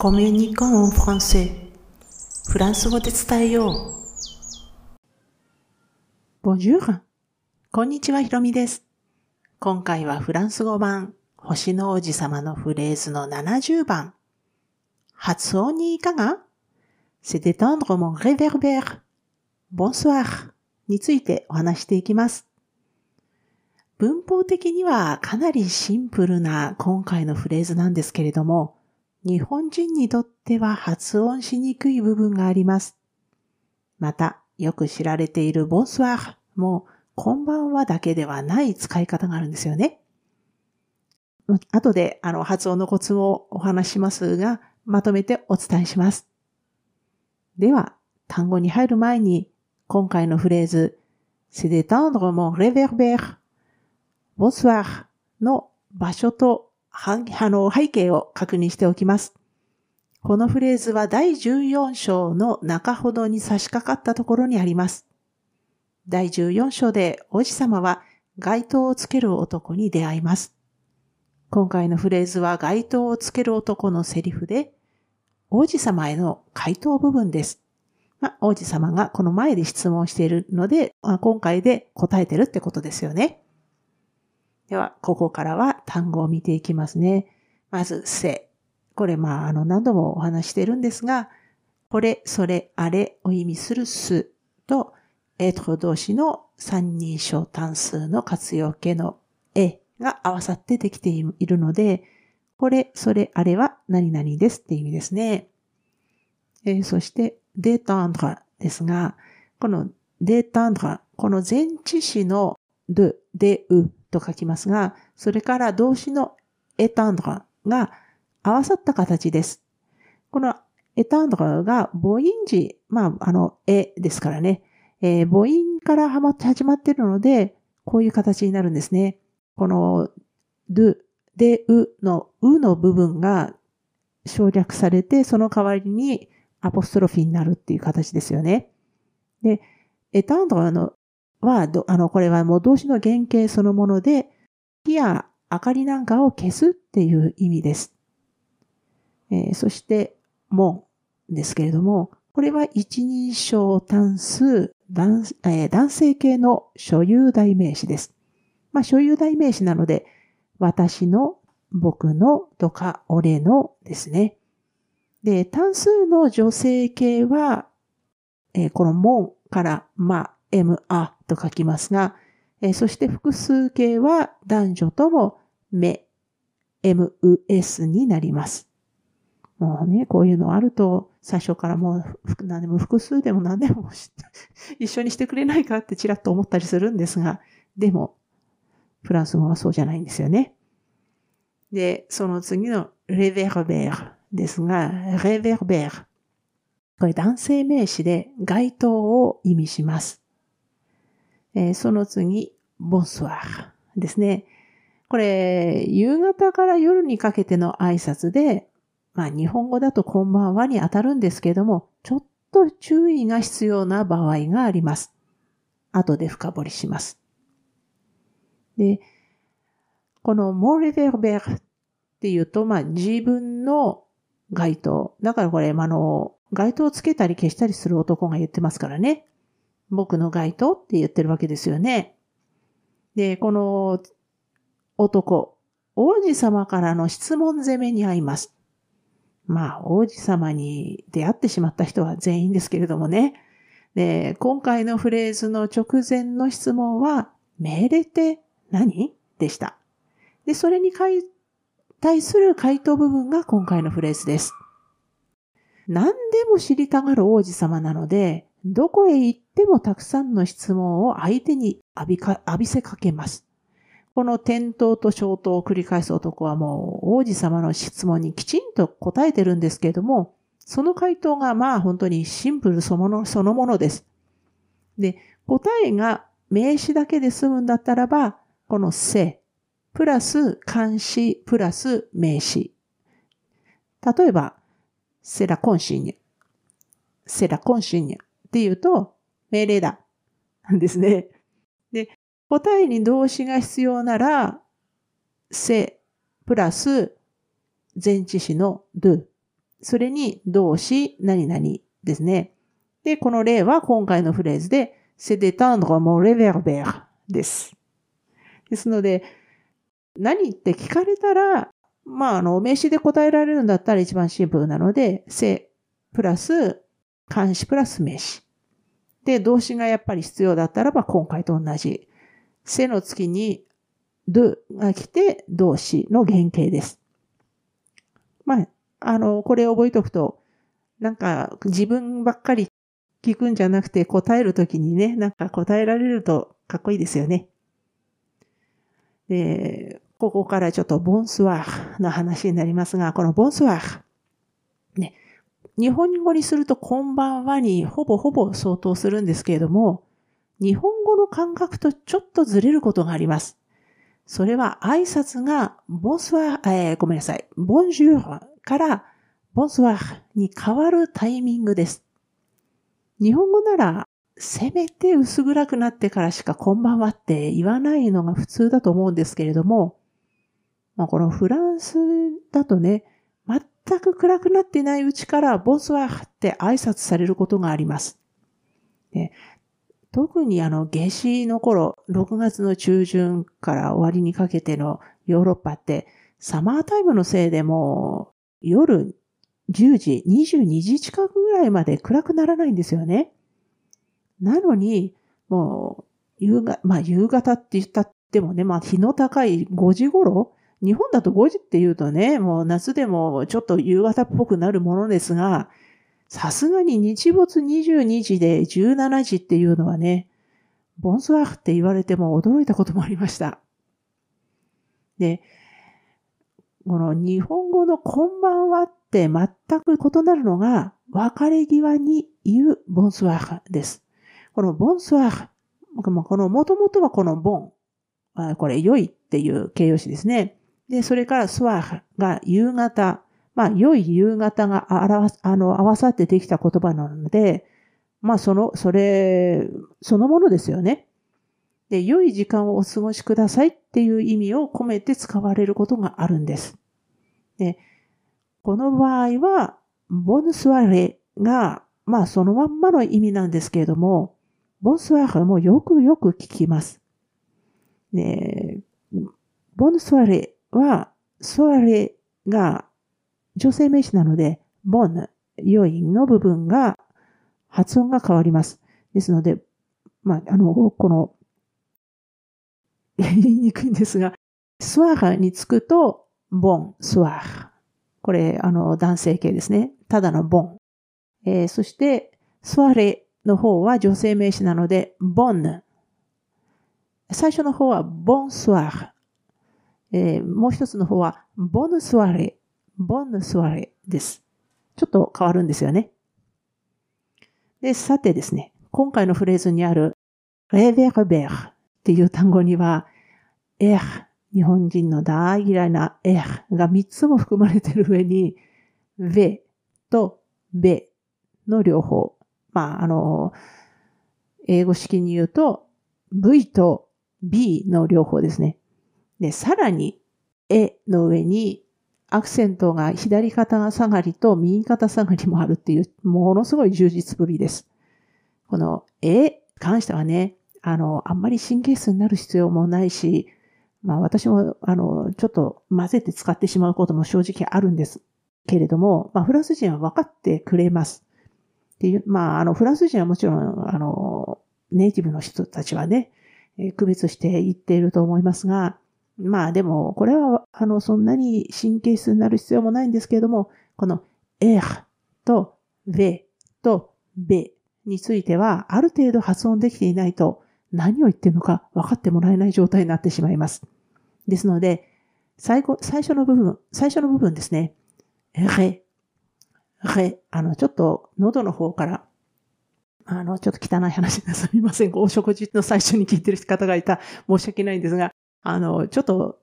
コミュニコンフランセフランス語で伝えよう。Bonjour! こんにちは、ひろみです。今回はフランス語版、星の王子様のフレーズの70番。発音にいかが ?C'est d'étendre mon réverbère. Bonsoir! についてお話していきます。文法的にはかなりシンプルな今回のフレーズなんですけれども、日本人にとっては発音しにくい部分があります。また、よく知られているボンスワーも、こんばんはだけではない使い方があるんですよね。後で、あの、発音のコツをお話しますが、まとめてお伝えします。では、単語に入る前に、今回のフレーズ、c'est d'étendre mon réverbère bonsoir の場所とあの背景を確認しておきます。このフレーズは第14章の中ほどに差し掛かったところにあります。第14章で王子様は街灯をつける男に出会います。今回のフレーズは街灯をつける男のセリフで、王子様への回答部分です。まあ、王子様がこの前で質問しているので、まあ、今回で答えてるってことですよね。では、ここからは単語を見ていきますね。まず、せ。これ、まあ、あの、何度もお話してるんですが、これ、それ、あれを意味するすと、えと動詞の三人称単数の活用形のえが合わさってできているので、これ、それ、あれは何々ですって意味ですね。えー、そして、データンドラですが、このデータンドラ、この前置詞ので、で、うと書きますが、それから動詞のエタンドラが合わさった形です。このエタンドラが母音字、まあ、あの、えですからね、えー、母音から始まっているので、こういう形になるんですね。この、ド、で、うの、うの部分が省略されて、その代わりにアポストロフィーになるっていう形ですよね。で、エタンドラのは、あの、これはもう動詞の原型そのもので、火や明かりなんかを消すっていう意味です。えー、そして、門ですけれども、これは一人称単数男,、えー、男性系の所有代名詞です。まあ、所有代名詞なので、私の、僕のとか、俺のですね。で、単数の女性系は、えー、この門からま、m, あと書きますが、え、そして複数形は男女とも目、mus になります。もうね、こういうのあると、最初からもう、何でも複数でも何でも 一緒にしてくれないかってちらっと思ったりするんですが、でも、フランス語はそうじゃないんですよね。で、その次のレベルベーですが、レベルベー。これ男性名詞で街灯を意味します。えー、その次、ボンスワーですね。これ、夕方から夜にかけての挨拶で、まあ日本語だとこんばんはに当たるんですけども、ちょっと注意が必要な場合があります。後で深掘りします。で、このモーレベルベルっていうと、まあ自分の街灯。だからこれ、あの、街灯をつけたり消したりする男が言ってますからね。僕の該当って言ってるわけですよね。で、この男、王子様からの質問攻めに遭います。まあ、王子様に出会ってしまった人は全員ですけれどもね。で、今回のフレーズの直前の質問は、命令って何？でした。で、それに対する回答部分が今回のフレーズです。何でも知りたがる王子様なので、どこへ行ってもたくさんの質問を相手に浴びか浴びせかけます。この転倒と消灯を繰り返す男はもう王子様の質問にきちんと答えてるんですけれども、その回答がまあ本当にシンプルそのものそのものです。で、答えが名詞だけで済むんだったらば、このせ、プラス漢詞プラス名詞。例えば、セラコンシーニュ。セラコンシーニュ。っていうと、命令だ。なんですね。で、答えに動詞が必要なら、せ、プラス、前置詞の do。それに動詞、何々ですね。で、この例は今回のフレーズで、c'est d'étendre mon réverbère です。ですので、何って聞かれたら、まあ、あの、名詞で答えられるんだったら一番シンプルなので、せプラス、漢詞プラス名詞。で、動詞がやっぱり必要だったらば、今回と同じ。せの月に、do が来て、動詞の原型です。まあ、あの、これ覚えておくと、なんか自分ばっかり聞くんじゃなくて答えるときにね、なんか答えられるとかっこいいですよね。で、ここからちょっとボンスワーの話になりますが、このボンスワー。ね。日本語にするとこんばんはにほぼほぼ相当するんですけれども、日本語の感覚とちょっとずれることがあります。それは挨拶がボンスワ、えー、ごめんなさい、ボンジュールからボンスワに変わるタイミングです。日本語ならせめて薄暗くなってからしかこんばんはって言わないのが普通だと思うんですけれども、まあ、このフランスだとね、全く暗くなっていないうちからボスワーって挨拶されることがあります。で特にあの、夏至の頃、6月の中旬から終わりにかけてのヨーロッパって、サマータイムのせいでも夜10時、22時近くぐらいまで暗くならないんですよね。なのに、もう、夕方、まあ夕方って言ったってもね、まあ日の高い5時頃日本だと5時って言うとね、もう夏でもちょっと夕方っぽくなるものですが、さすがに日没22時で17時っていうのはね、ボンスワーフって言われても驚いたこともありました。で、この日本語のこんばんはって全く異なるのが、別れ際に言うボンスワーフです。このボンスワーフ、この元々はこのボン、これ良いっていう形容詞ですね。で、それからスワーが夕方、まあ、良い夕方があの合わさってできた言葉なので、まあ、その、それ、そのものですよね。で、良い時間をお過ごしくださいっていう意味を込めて使われることがあるんです。で、この場合は、ボンスワレが、まあ、そのまんまの意味なんですけれども、ボンスワレもよくよく聞きます。ね、ボンスワレは、ソアレが女性名詞なので、ボン、余韻の部分が、発音が変わります。ですので、まあ、あの、この、言いにくいんですが、スワーにつくと、ボン、スワー。これ、あの、男性形ですね。ただのボン。えー、そして、スワレの方は女性名詞なので、ボン。最初の方は、ボンスワー。えー、もう一つの方は、ボヌスワレ、ボヌスワレです。ちょっと変わるんですよね。で、さてですね、今回のフレーズにある、レベルベルっていう単語には、エー、日本人の大嫌いなエーが3つも含まれている上に、ベとベの両方。まあ、あの、英語式に言うと、V と B の両方ですね。で、さらに、えの上に、アクセントが左肩下がりと右肩下がりもあるっていう、ものすごい充実ぶりです。この、え関してはね、あの、あんまり神経質になる必要もないし、まあ私も、あの、ちょっと混ぜて使ってしまうことも正直あるんですけれども、まあフランス人は分かってくれます。っていう、まああの、フランス人はもちろん、あの、ネイティブの人たちはね、区別して言っていると思いますが、まあでも、これは、あの、そんなに神経質になる必要もないんですけれども、この、エーと、ベと、ベについては、ある程度発音できていないと、何を言ってるのか分かってもらえない状態になってしまいます。ですので、最後、最初の部分、最初の部分ですね。レ、レ、あの、ちょっと喉の方から、あの、ちょっと汚い話ですみません。お食事の最初に聞いてる方がいた。申し訳ないんですが、あの、ちょっと、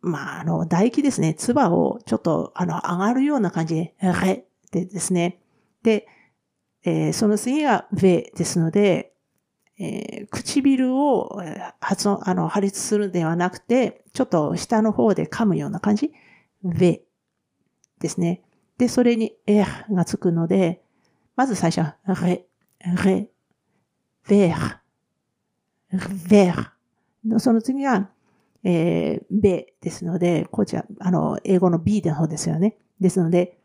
まあ、あの、唾液ですね、唾をちょっと、あの、上がるような感じで、レってですね。で、えー、その次がベですので、えー、唇を発音、あの、破裂するんではなくて、ちょっと下の方で噛むような感じ？ベですね。で、それに r がつくので、まず最初は、レ、レ、ベー、ベー。その次は、えー、ベですので、こちら、あの、英語の B の方ですよね。ですので、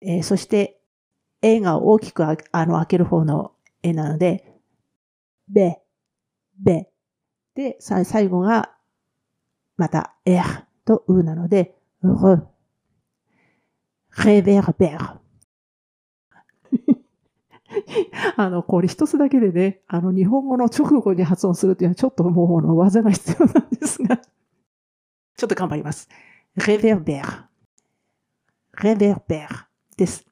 えー、そして、A が大きくあの開ける方の絵なので、ベ、ベ。で、さ最後が、また、エとウなので、レ、レベーベー。あの、これ一つだけでね、あの、日本語の直後に発音するというのはちょっともう、の技が必要なんですが、ちょっと頑張ります。レベーベー。レベーベーです。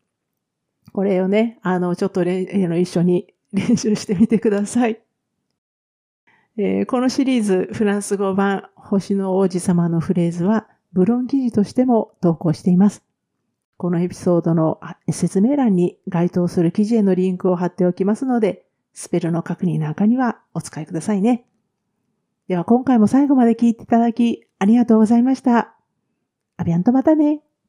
これをね、あの、ちょっとの一緒に練習してみてください。えー、このシリーズ、フランス語版、星の王子様のフレーズは、ブロン記事としても投稿しています。このエピソードの説明欄に該当する記事へのリンクを貼っておきますので、スペルの確認なんかにはお使いくださいね。では今回も最後まで聞いていただきありがとうございました。アビアンとまたね。